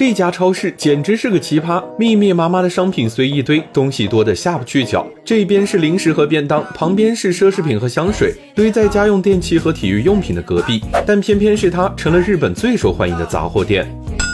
这家超市简直是个奇葩，密密麻麻的商品随一堆，东西多得下不去脚。这边是零食和便当，旁边是奢侈品和香水，堆在家用电器和体育用品的隔壁，但偏偏是它成了日本最受欢迎的杂货店。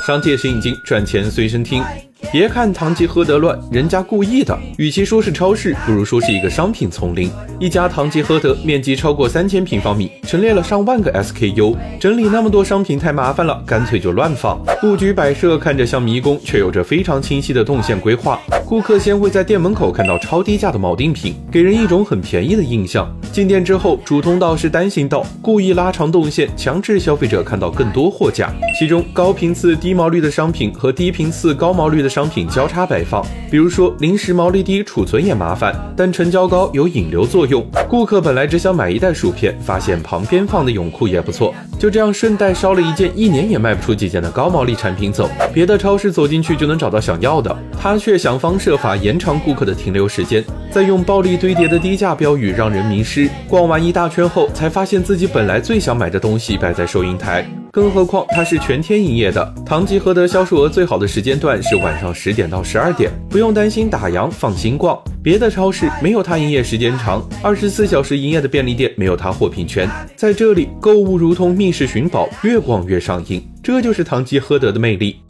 商界是引经，赚钱随身听。别看堂吉诃德乱，人家故意的。与其说是超市，不如说是一个商品丛林。一家堂吉诃德，面积超过三千平方米，陈列了上万个 SKU。整理那么多商品太麻烦了，干脆就乱放。布局摆设看着像迷宫，却有着非常清晰的动线规划。顾客先会在店门口看到超低价的锚定品，给人一种很便宜的印象。进店之后，主通道是单行道，故意拉长动线，强制消费者看到更多货架。其中高频次低毛率的商品和低频次高毛率的商品交叉摆放。比如说零食毛利低，储存也麻烦，但成交高有引流作用。顾客本来只想买一袋薯片，发现旁边放的泳裤也不错，就这样顺带捎了一件一年也卖不出几件的高毛利产品走。别的超市走进去就能找到想要的，他却想方。设法延长顾客的停留时间，再用暴力堆叠的低价标语让人迷失。逛完一大圈后，才发现自己本来最想买的东西摆在收银台。更何况它是全天营业的，堂吉诃德销售额最好的时间段是晚上十点到十二点，不用担心打烊，放心逛。别的超市没有它营业时间长，二十四小时营业的便利店没有它货品全。在这里，购物如同密室寻宝，越逛越上瘾。这就是堂吉诃德的魅力。